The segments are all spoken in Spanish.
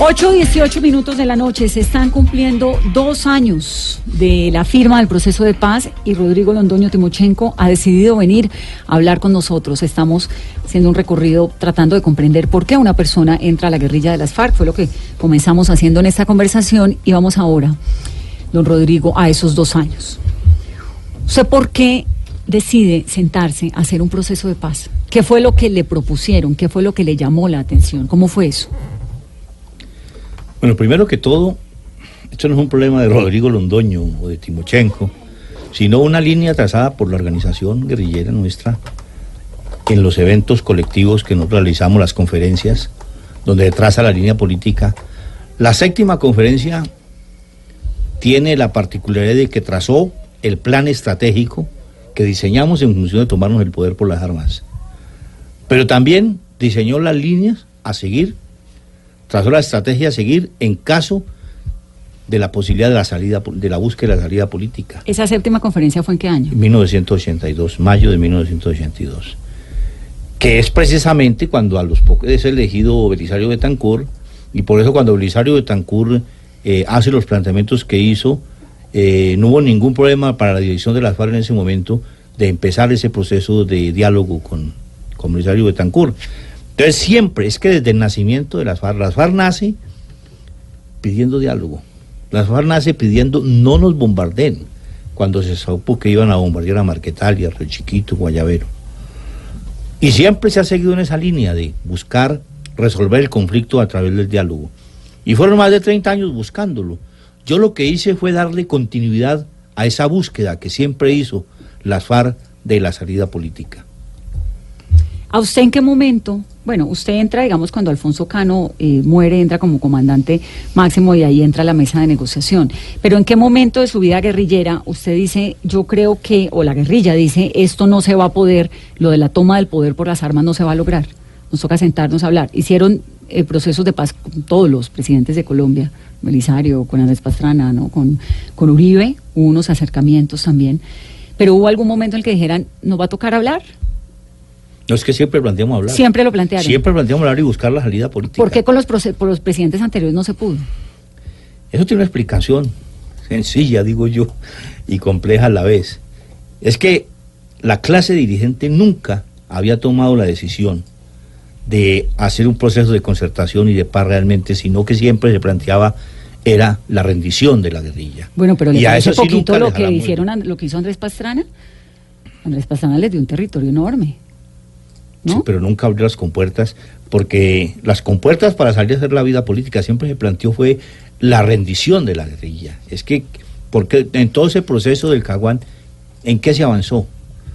8 18 minutos de la noche. Se están cumpliendo dos años de la firma del proceso de paz y Rodrigo Londoño Timochenko ha decidido venir a hablar con nosotros. Estamos haciendo un recorrido tratando de comprender por qué una persona entra a la guerrilla de las FARC. Fue lo que comenzamos haciendo en esta conversación y vamos ahora, don Rodrigo, a esos dos años. ¿Usted por qué decide sentarse a hacer un proceso de paz? ¿Qué fue lo que le propusieron? ¿Qué fue lo que le llamó la atención? ¿Cómo fue eso? Bueno, primero que todo, esto no es un problema de Rodrigo Londoño o de Timochenko, sino una línea trazada por la organización guerrillera nuestra en los eventos colectivos que nos realizamos, las conferencias, donde traza la línea política. La séptima conferencia tiene la particularidad de que trazó el plan estratégico que diseñamos en función de tomarnos el poder por las armas. Pero también diseñó las líneas a seguir trazó la estrategia a seguir en caso de la posibilidad de la salida de la búsqueda de la salida política. ¿Esa séptima conferencia fue en qué año? En 1982, mayo de 1982. Que es precisamente cuando a los pocos es elegido Belisario Betancourt, y por eso cuando Belisario Betancourt eh, hace los planteamientos que hizo, eh, no hubo ningún problema para la dirección de las FARC en ese momento de empezar ese proceso de diálogo con, con Belisario Betancourt. Entonces siempre, es que desde el nacimiento de las FARC, las FARC nace pidiendo diálogo. Las FARC nace pidiendo no nos bombardeen cuando se supo que iban a bombardear a Marquetalia, Río Chiquito, Guayavero. Y siempre se ha seguido en esa línea de buscar resolver el conflicto a través del diálogo. Y fueron más de 30 años buscándolo. Yo lo que hice fue darle continuidad a esa búsqueda que siempre hizo las FARC de la salida política. ¿A usted en qué momento? Bueno, usted entra, digamos, cuando Alfonso Cano eh, muere, entra como comandante máximo y ahí entra la mesa de negociación. Pero ¿en qué momento de su vida guerrillera usted dice, yo creo que, o la guerrilla dice, esto no se va a poder, lo de la toma del poder por las armas no se va a lograr? Nos toca sentarnos a hablar. Hicieron eh, procesos de paz con todos los presidentes de Colombia, Belisario, con Andrés Pastrana, ¿no? con, con Uribe, hubo unos acercamientos también. Pero hubo algún momento en el que dijeran, ¿nos va a tocar hablar? No es que siempre planteamos hablar. Siempre lo plantearon. Siempre planteamos hablar y buscar la salida política. ¿Por qué con los, por los presidentes anteriores no se pudo? Eso tiene una explicación sencilla, digo yo, y compleja a la vez. Es que la clase dirigente nunca había tomado la decisión de hacer un proceso de concertación y de paz realmente, sino que siempre se planteaba era la rendición de la guerrilla. Bueno, pero le eso poquito lo que hicieron, lo que hizo Andrés Pastrana. Andrés Pastrana les dio un territorio enorme. Sí, pero nunca abrió las compuertas, porque las compuertas para salir a hacer la vida política siempre se planteó fue la rendición de la guerrilla. Es que, porque en todo ese proceso del Caguán, ¿en qué se avanzó?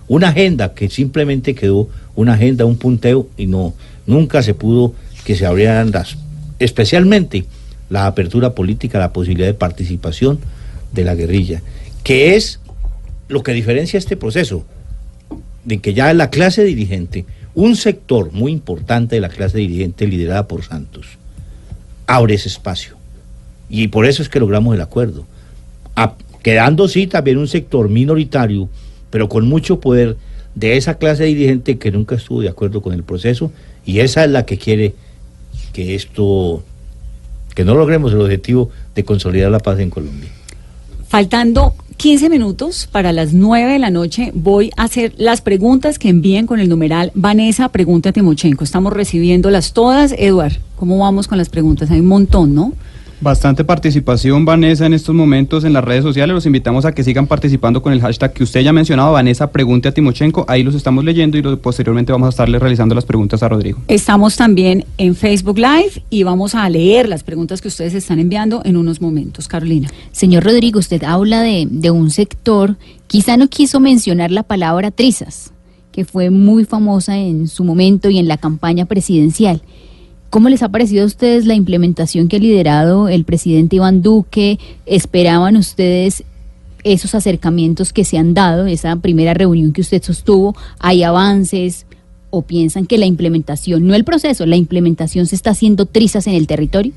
Una agenda que simplemente quedó una agenda, un punteo, y no, nunca se pudo que se abrieran las, especialmente la apertura política, la posibilidad de participación de la guerrilla, que es lo que diferencia este proceso, de que ya la clase dirigente un sector muy importante de la clase dirigente liderada por Santos abre ese espacio. Y por eso es que logramos el acuerdo. quedando sí también un sector minoritario, pero con mucho poder de esa clase dirigente que nunca estuvo de acuerdo con el proceso y esa es la que quiere que esto, que no logremos el objetivo de consolidar la paz en Colombia. Faltando 15 minutos para las 9 de la noche voy a hacer las preguntas que envíen con el numeral Vanessa Pregunta Timochenko. Estamos recibiéndolas todas. Eduard, ¿cómo vamos con las preguntas? Hay un montón, ¿no? Bastante participación, Vanessa, en estos momentos en las redes sociales. Los invitamos a que sigan participando con el hashtag que usted ya ha mencionado, Vanessa Pregunte a Timochenko. Ahí los estamos leyendo y posteriormente vamos a estarle realizando las preguntas a Rodrigo. Estamos también en Facebook Live y vamos a leer las preguntas que ustedes están enviando en unos momentos. Carolina. Señor Rodrigo, usted habla de, de un sector, quizá no quiso mencionar la palabra trizas, que fue muy famosa en su momento y en la campaña presidencial. ¿Cómo les ha parecido a ustedes la implementación que ha liderado el presidente Iván Duque? ¿Esperaban ustedes esos acercamientos que se han dado, esa primera reunión que usted sostuvo? ¿Hay avances? ¿O piensan que la implementación, no el proceso, la implementación se está haciendo trizas en el territorio?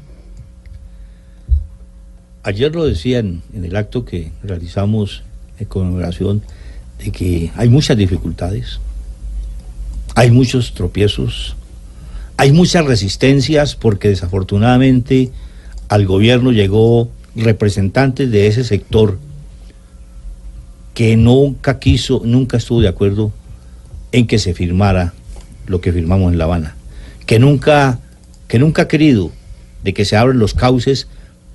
Ayer lo decían en el acto que realizamos en conmemoración de que hay muchas dificultades, hay muchos tropiezos, hay muchas resistencias porque desafortunadamente al gobierno llegó representantes de ese sector que nunca quiso, nunca estuvo de acuerdo en que se firmara lo que firmamos en La Habana, que nunca, que nunca ha querido de que se abran los cauces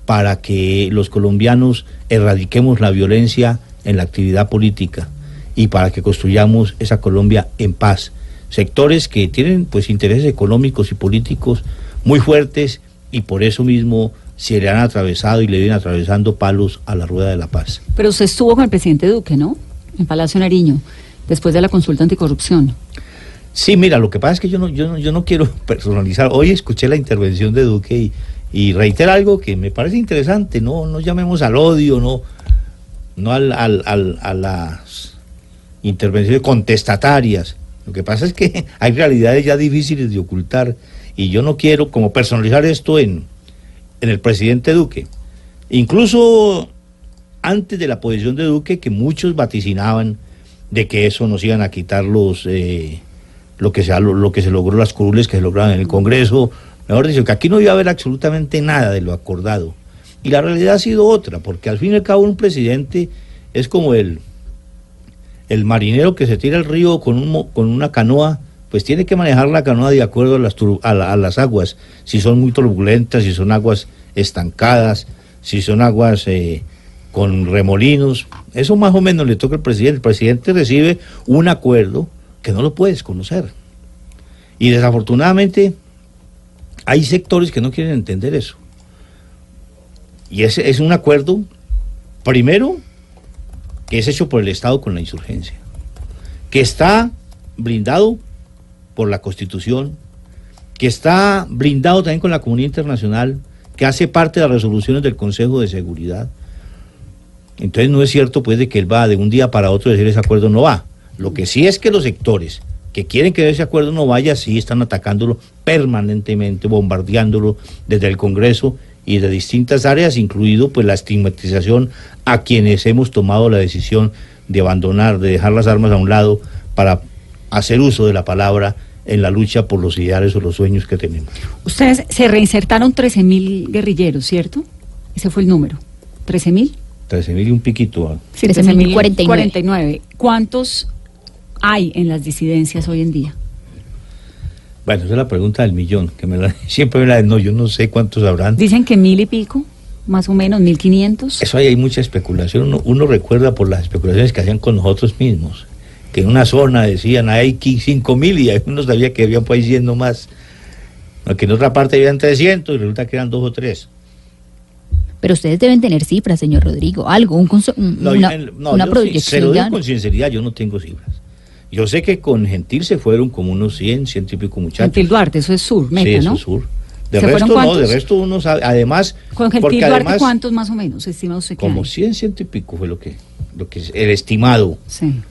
para que los colombianos erradiquemos la violencia en la actividad política y para que construyamos esa Colombia en paz. Sectores que tienen pues intereses económicos y políticos muy fuertes y por eso mismo se le han atravesado y le vienen atravesando palos a la rueda de la paz. Pero usted estuvo con el presidente Duque, ¿no? En Palacio Nariño, después de la consulta anticorrupción. Sí, mira, lo que pasa es que yo no, yo yo no quiero personalizar. Hoy escuché la intervención de Duque y, y reitero algo que me parece interesante. No, no llamemos al odio, no, no al, al, al, a las intervenciones contestatarias. Lo que pasa es que hay realidades ya difíciles de ocultar y yo no quiero como personalizar esto en, en el presidente Duque. Incluso antes de la posición de Duque, que muchos vaticinaban de que eso nos iban a quitar los eh, lo que se lo, que se logró las curules que se lograron en el Congreso, mejor dicho, que aquí no iba a haber absolutamente nada de lo acordado. Y la realidad ha sido otra, porque al fin y al cabo un presidente es como el, el marinero que se tira al río con, un, con una canoa pues tiene que manejar la canoa de acuerdo a las, a, las aguas, si son muy turbulentas, si son aguas estancadas, si son aguas eh, con remolinos. Eso más o menos le toca al presidente. El presidente recibe un acuerdo que no lo puedes conocer. Y desafortunadamente hay sectores que no quieren entender eso. Y ese es un acuerdo, primero, que es hecho por el Estado con la insurgencia, que está blindado por la Constitución, que está blindado también con la comunidad internacional, que hace parte de las resoluciones del Consejo de Seguridad. Entonces no es cierto pues de que él va de un día para otro decir ese acuerdo no va. Lo que sí es que los sectores que quieren que ese acuerdo no vaya, sí están atacándolo permanentemente, bombardeándolo desde el Congreso y de distintas áreas, incluido pues la estigmatización a quienes hemos tomado la decisión de abandonar, de dejar las armas a un lado para hacer uso de la palabra en la lucha por los ideales o los sueños que tenemos. Ustedes se reinsertaron 13.000 guerrilleros, ¿cierto? Ese fue el número. ¿13.000? 13.000 y un piquito. Sí, 13.049. ¿Cuántos hay en las disidencias hoy en día? Bueno, esa es la pregunta del millón, que me la, siempre me la no, yo no sé cuántos habrán. Dicen que mil y pico, más o menos, mil quinientos. Eso ahí hay mucha especulación, uno, uno recuerda por las especulaciones que hacían con nosotros mismos que en una zona decían hay 5 mil y uno sabía que habían pues yendo más. Que en otra parte habían 300 y resulta que eran dos o tres. Pero ustedes deben tener cifras, señor Rodrigo, algo, un una, una proyección. se lo digo con sinceridad, yo no tengo cifras. Yo sé que con Gentil se fueron como unos 100, ciento y pico muchachos. Gentil Duarte, eso es sur, meta, sí, eso es sur. De resto no, de resto uno sabe, además... Con Gentil Duarte, ¿cuántos más o menos estima usted que Como 100, ciento y pico fue lo que lo que es el estimado,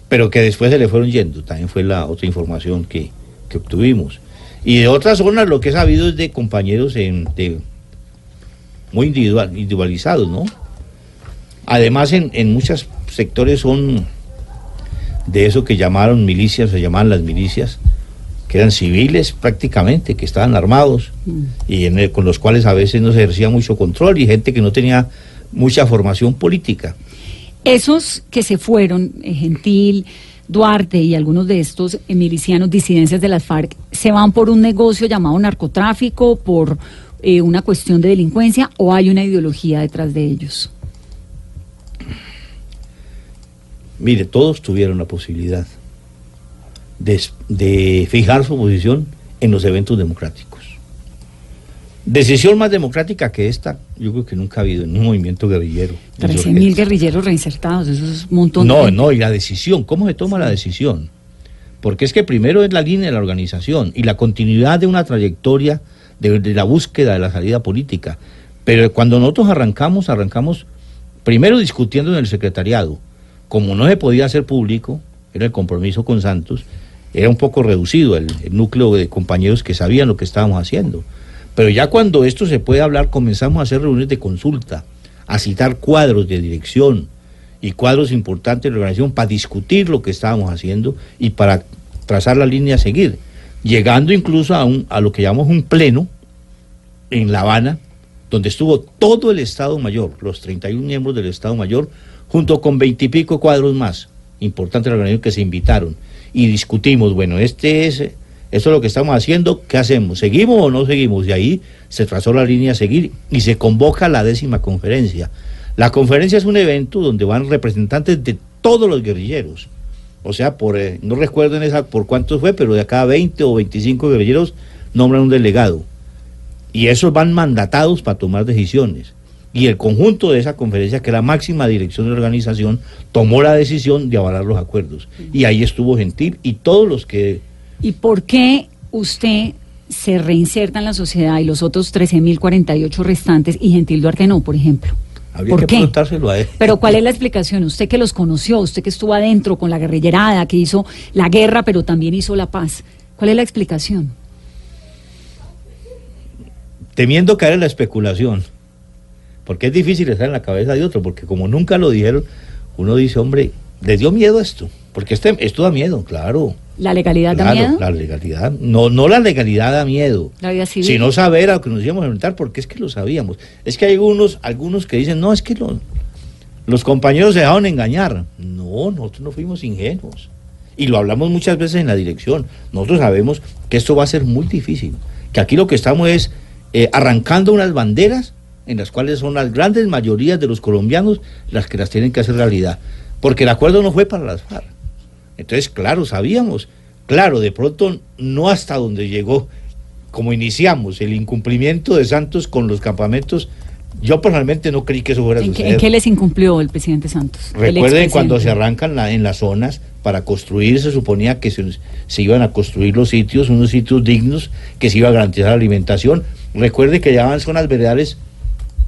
pero que después se le fueron yendo, también fue la otra información que, obtuvimos. Y de otras zonas lo que he sabido es de compañeros en, de, muy individual, individualizados, ¿no? Además en, en muchos sectores son de eso que llamaron milicias, se llamaban las milicias, que eran civiles prácticamente, que estaban armados mm. y con los cuales a veces no se ejercía mucho control y gente que no tenía mucha formación política. Esos que se fueron, eh, Gentil, Duarte y algunos de estos milicianos disidencias de las FARC, ¿se van por un negocio llamado narcotráfico, por eh, una cuestión de delincuencia o hay una ideología detrás de ellos? Mire, todos tuvieron la posibilidad de, de fijar su posición en los eventos democráticos. Decisión más democrática que esta, yo creo que nunca ha habido en un movimiento guerrillero. 13.000 guerrilleros reinsertados, eso es un montón. No, no, y la decisión, ¿cómo se toma la decisión? Porque es que primero es la línea de la organización y la continuidad de una trayectoria de, la búsqueda de la salida política. Pero cuando nosotros arrancamos, arrancamos primero discutiendo en el secretariado. Como no se podía hacer público, era el compromiso con Santos, era un poco reducido el núcleo de compañeros que sabían lo que estábamos haciendo. Pero ya cuando esto se puede hablar, comenzamos a hacer reuniones de consulta, a citar cuadros de dirección y cuadros importantes de la organización para discutir lo que estábamos haciendo y para trazar la línea a seguir. llegando incluso a, un, a lo que llamamos un pleno en La Habana, donde estuvo todo el Estado Mayor, los 31 miembros del Estado Mayor, junto con veintipico cuadros más, importantes organizaciones que se invitaron, y discutimos, bueno, este es, esto es lo que estamos haciendo, ¿qué hacemos? ¿Seguimos o no seguimos? Y ahí se trazó la línea a seguir y se convoca la décima conferencia. La conferencia es un evento donde van representantes de todos los guerrilleros. O sea, por eh, no recuerdo en esa por cuántos fue, pero de acá 20 o 25 guerrilleros nombran un delegado. Y esos van mandatados para tomar decisiones. Y el conjunto de esa conferencia, que la máxima dirección de la organización, tomó la decisión de avalar los acuerdos. Y ahí estuvo Gentil y todos los que... ¿Y por qué usted se reinserta en la sociedad y los otros 13.048 restantes y Gentil Duarte no, por ejemplo? Habría que preguntárselo a él. Pero ¿cuál es la explicación? Usted que los conoció, usted que estuvo adentro con la guerrillerada, que hizo la guerra, pero también hizo la paz. ¿Cuál es la explicación? temiendo caer en la especulación, porque es difícil estar en la cabeza de otro, porque como nunca lo dijeron, uno dice, hombre, ¿le dio miedo esto? Porque este, esto da miedo, claro. ¿La legalidad da miedo? La legalidad, no, no la legalidad da miedo, la sino saber a lo que nos íbamos a enfrentar, porque es que lo sabíamos. Es que hay algunos, algunos que dicen, no, es que los compañeros se dejaron engañar. No, nosotros no fuimos ingenuos. Y lo hablamos muchas veces en la dirección. Nosotros sabemos que esto va a ser muy difícil, que aquí lo que estamos es eh, arrancando unas banderas en las cuales son las grandes mayorías de los colombianos las que las tienen que hacer realidad. Porque el acuerdo no fue para las FARC. Entonces, claro, sabíamos, claro, de pronto no hasta donde llegó, como iniciamos, el incumplimiento de Santos con los campamentos yo personalmente no creí que eso fuera a suceder. ¿En qué les incumplió el presidente Santos? Recuerden cuando se arrancan en las zonas para construir, se suponía que se, se, iban a construir los sitios, unos sitios dignos, que se iba a garantizar la alimentación. Recuerde que ya van zonas veredales.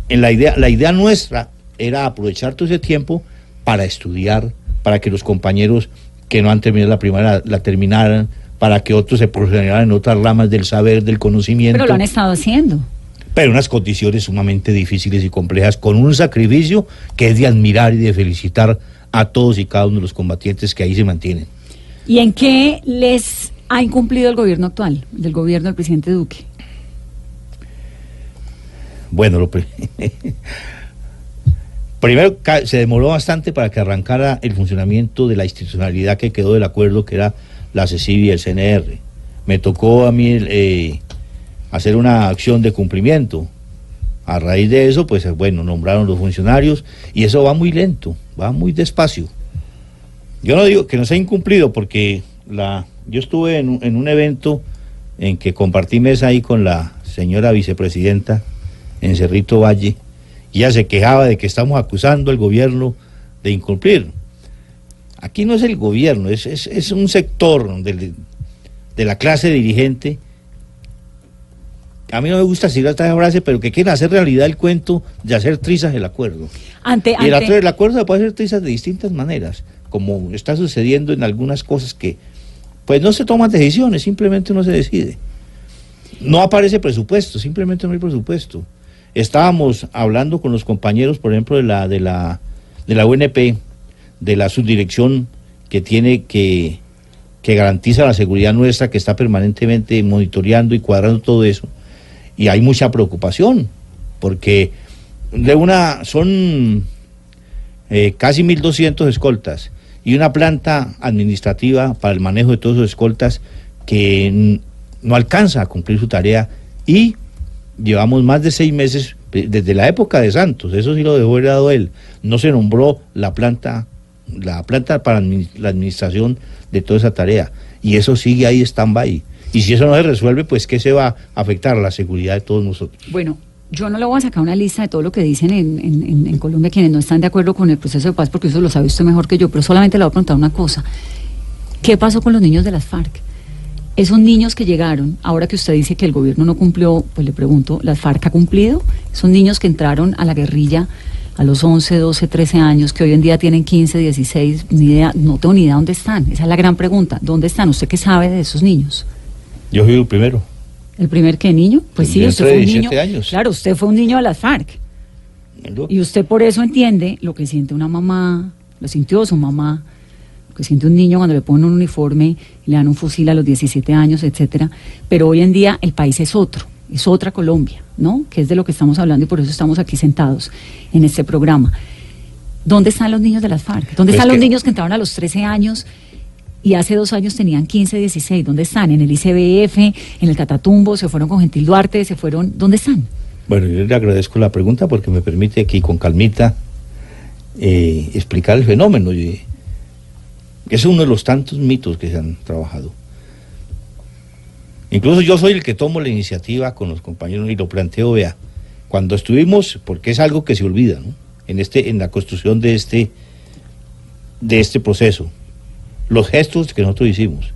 En la idea, la idea nuestra era aprovechar todo ese tiempo para estudiar, para que los compañeros que no han terminado la primaria la, terminaran, para que otros se profesionaran en otras ramas del saber, del conocimiento. Pero lo han estado haciendo. Pero unas condiciones sumamente difíciles y complejas, con un sacrificio que es de admirar y de felicitar a todos y cada uno de los combatientes que ahí se mantienen. ¿Y en qué les ha incumplido el gobierno actual, del gobierno del presidente Duque? Bueno, lo primero se demoró bastante para que arrancara el funcionamiento de la institucionalidad que quedó del acuerdo que era la CECIB y el CNR. Me tocó a mí eh, hacer una acción de cumplimiento. A raíz de eso, pues bueno, nombraron los funcionarios y eso va muy lento, va muy despacio. Yo no digo que no se ha incumplido porque la, yo estuve en un evento en que compartí mesa ahí con la señora vicepresidenta en Cerrito Valle, y ella se quejaba de que estamos acusando al gobierno de incumplir. Aquí no es el gobierno, es, es, un sector de, de, la clase dirigente. A mí no me gusta decir esta frase, pero que quieren hacer realidad el cuento de hacer trizas el acuerdo. Ante, y el, acuerdo se puede hacer trizas de distintas maneras, como está sucediendo en algunas cosas que, pues no se toman decisiones, simplemente no se decide. No aparece presupuesto, simplemente no hay presupuesto. Estábamos hablando con los compañeros, por ejemplo, de la, de la, de la UNP, de la subdirección que tiene que, que garantiza la seguridad nuestra, que está permanentemente monitoreando y cuadrando todo eso. Y hay mucha preocupación, porque de una son eh, casi 1.200 escoltas y una planta administrativa para el manejo de todos esos escoltas que no alcanza a cumplir su tarea y llevamos más de seis meses desde la época de Santos, eso sí lo dejó dado él, no se nombró la planta, la planta para la administración de toda esa tarea, y eso sigue ahí stand-by. Y si eso no se resuelve, pues ¿qué se va a afectar a la seguridad de todos nosotros? Bueno, yo no le voy a sacar una lista de todo lo que dicen en, en, en, Colombia quienes no están de acuerdo con el proceso de paz, porque eso lo sabe usted mejor que yo, pero solamente le voy a preguntar una cosa. ¿Qué pasó con los niños de las FARC? Esos niños que llegaron, ahora que usted dice que el gobierno no cumplió, pues le pregunto, ¿la FARC ha cumplido? Son niños que entraron a la guerrilla a los 11, 12, 13 años, que hoy en día tienen 15, 16, ni idea, no tengo ni idea dónde están. Esa es la gran pregunta. ¿Dónde están? ¿Usted qué sabe de esos niños? Yo fui el primero. ¿El primer qué niño? Pues sí, usted fue un niño. Años. Claro, usted fue un niño de las FARC. Y usted por eso entiende lo que siente una mamá, lo sintió su mamá, que siente un niño cuando le ponen un uniforme, le dan un fusil a los 17 años, etcétera. Pero hoy en día el país es otro, es otra Colombia, ¿no? Que es de lo que estamos hablando y por eso estamos aquí sentados en este programa. ¿Dónde están los niños de las FARC? ¿Dónde están los niños que entraron a los 13 años y hace dos años tenían 15, 16? ¿Dónde están? ¿En el ICBF? ¿En el Catatumbo? ¿Se fueron con Gentil Duarte? ¿Se fueron? ¿Dónde están? Bueno, yo le agradezco la pregunta porque me permite aquí con calmita eh, explicar el fenómeno. Y es uno de los tantos mitos que se han trabajado. Incluso yo soy el que tomo la iniciativa con los compañeros y lo planteo, vea, cuando estuvimos, porque es algo que se olvida, ¿no? En, este, en la construcción de este, de este proceso, los gestos que nosotros hicimos.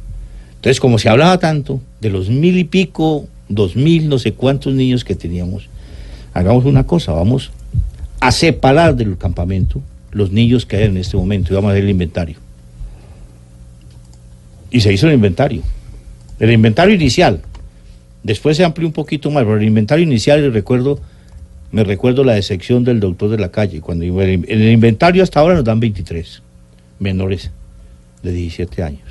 Entonces, como se hablaba tanto de los mil y pico, dos mil, no sé cuántos niños que teníamos, hagamos una cosa, vamos a separar del campamento los niños que hay en este momento y vamos a hacer el inventario. Y se hizo el inventario. El inventario inicial. Después se amplió un poquito más, pero el inventario inicial, recuerdo, me recuerdo la decepción del doctor de la calle. Cuando en el inventario hasta ahora nos dan 23 menores de 17 años.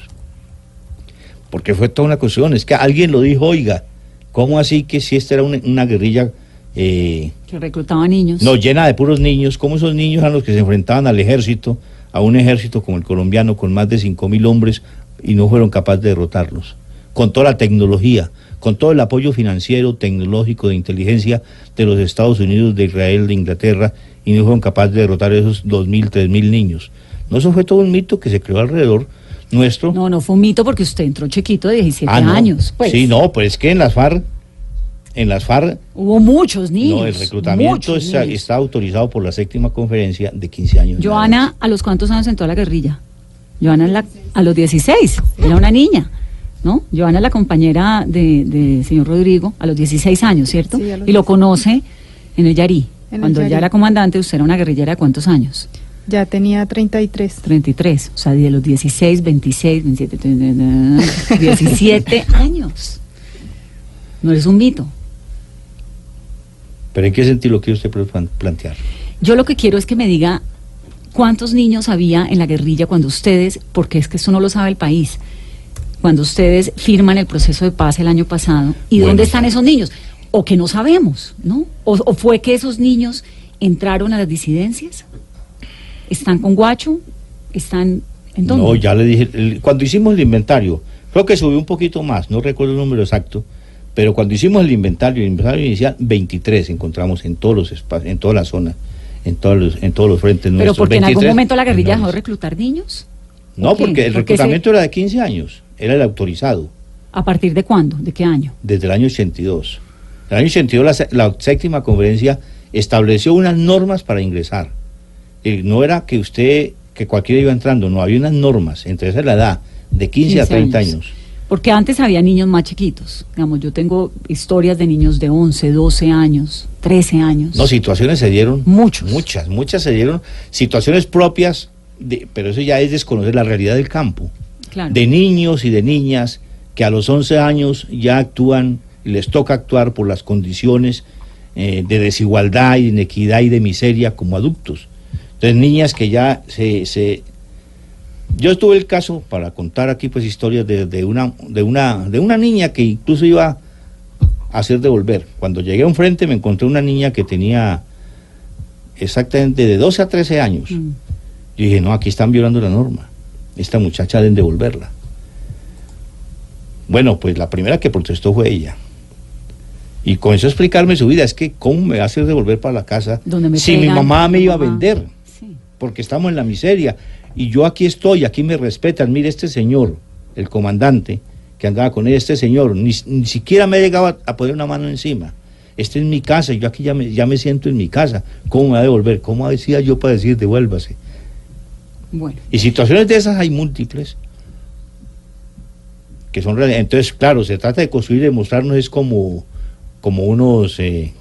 Porque fue toda una cuestión. Es que alguien lo dijo, oiga, ¿cómo así que si esta era una, guerrilla... Eh, que reclutaba niños. No, llena de puros niños. ¿Cómo esos niños eran los que se enfrentaban al ejército, a un ejército como el colombiano, con más de 5.000 hombres, y no fueron capaces de derrotarlos, con toda la tecnología, con todo el apoyo financiero, tecnológico, de inteligencia de los Estados Unidos, de Israel, de Inglaterra, y no fueron capaces de derrotar a esos 2.000, 3.000 niños. No, eso fue todo un mito que se creó alrededor nuestro. No, no fue un mito porque usted entró chiquito de 17 ah, años. Pues. Sí, no, pues es que en las FARC, en las FARC... Hubo muchos niños. No, el reclutamiento está, autorizado por la séptima conferencia de 15 años. Joana, ¿a los cuántos años entró a la guerrilla? Joana a los 16, era una niña, ¿no? Joana es la compañera de, señor Rodrigo a los 16 años, ¿cierto? y lo conoce en el Yarí. Cuando ya era comandante, usted era una guerrillera de cuántos años? Ya tenía 33. 33, o sea, de los 16, 26, 27, 17 años. No es un mito. ¿Pero en qué sentido lo quiere usted plantear? Yo lo que quiero es que me diga ¿Cuántos niños había en la guerrilla cuando ustedes, porque es que eso no lo sabe el país, cuando ustedes firman el proceso de paz el año pasado? ¿Y dónde están esos niños? O que no sabemos, ¿no? O, fue que esos niños entraron a las disidencias? ¿Están con Guacho? ¿Están en dónde? No, ya le dije, cuando hicimos el inventario, creo que subió un poquito más, no recuerdo el número exacto, pero cuando hicimos el inventario, el inventario inicial, 23 encontramos en todos los espacios, en toda la zona en todos los, en todos los frentes ¿Pero porque en algún momento la guerrilla dejó de reclutar niños? No, porque el reclutamiento era de 15 años, era el autorizado. ¿A partir de cuándo? ¿De qué año? Desde el año 82. En el año 82 la, la séptima conferencia estableció unas normas para ingresar. No era que usted, que cualquiera iba entrando, no, había unas normas, entre esa la edad, de 15, a 30 años. Porque antes había niños más chiquitos. Digamos, yo tengo historias de niños de 11, 12 años, 13 años. No, situaciones se dieron. Muchos. Muchas, muchas se dieron. Situaciones propias, de, pero eso ya es desconocer la realidad del campo. Claro. De niños y de niñas que a los 11 años ya actúan, y les toca actuar por las condiciones eh, de desigualdad y de inequidad y de miseria como adultos. Entonces, niñas que ya se, se yo tuve el caso para contar aquí pues historias de, una de una de una niña que incluso iba a hacer devolver. Cuando llegué a un frente me encontré una niña que tenía exactamente de 12 a 13 años. Mm. Yo dije, no, aquí están violando la norma. Esta muchacha deben devolverla. Bueno, pues la primera que protestó fue ella. Y comenzó a explicarme su vida. Es que, ¿cómo me va a hacer devolver para la casa si mi mamá me iba a vender? Porque estamos en la miseria y yo aquí estoy, aquí me respetan, mire este señor, el comandante que andaba con él, este señor, ni, siquiera me llegaba a poner una mano encima. Este es mi casa, yo aquí ya me, ya me siento en mi casa. ¿Cómo me va a devolver? ¿Cómo decía yo para decir devuélvase? Bueno. Y situaciones de esas hay múltiples. Que son Entonces, claro, se trata de construir y demostrarnos es como, como unos eh,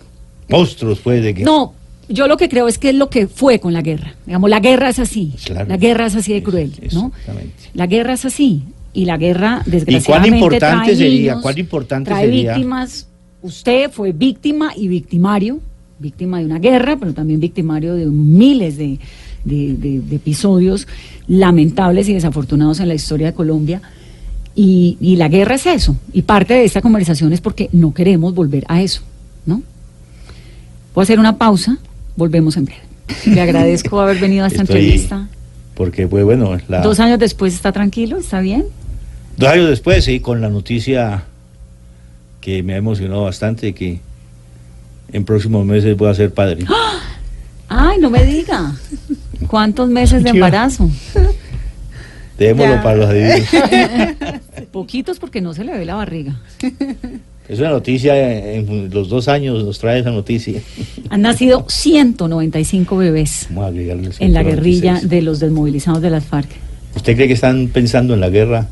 monstruos, pues, de que... No, yo lo que creo es que es lo que fue con la guerra. Digamos, la guerra es así. la guerra es así de cruel, ¿no? La guerra es así. Y la guerra, desgraciadamente, ¿Y cuán importante sería? ¿Cuán importante trae víctimas. Usted fue víctima y victimario, víctima de una guerra, pero también victimario de miles de, de, episodios lamentables y desafortunados en la historia de Colombia. Y, y, la guerra es eso. Y parte de esta conversación es porque no queremos volver a eso, ¿no? Voy a hacer una pausa, volvemos en breve. Le agradezco haber venido a esta entrevista. Porque fue bueno. Dos años después está tranquilo, está bien. Dos años después, sí, con la noticia que me ha emocionado bastante que en próximos meses voy a ser padre. ¡Ah! Ay, no me diga. ¿Cuántos meses de embarazo? Démoslo para los adivinos. Poquitos porque no se le ve la barriga. Es una noticia, en los dos años nos trae esa noticia. Han nacido 195 bebés en la guerrilla de los desmovilizados de las FARC. ¿Usted cree que están pensando en la guerra?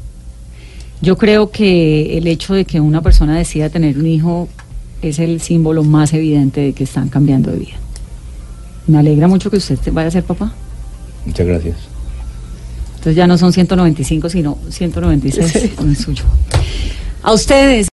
Yo creo que el hecho de que una persona decida tener un hijo es el símbolo más evidente de que están cambiando de vida. Me alegra mucho que usted vaya a ser papá. Muchas gracias. Entonces ya no son 195, sino 196 con el suyo. A ustedes.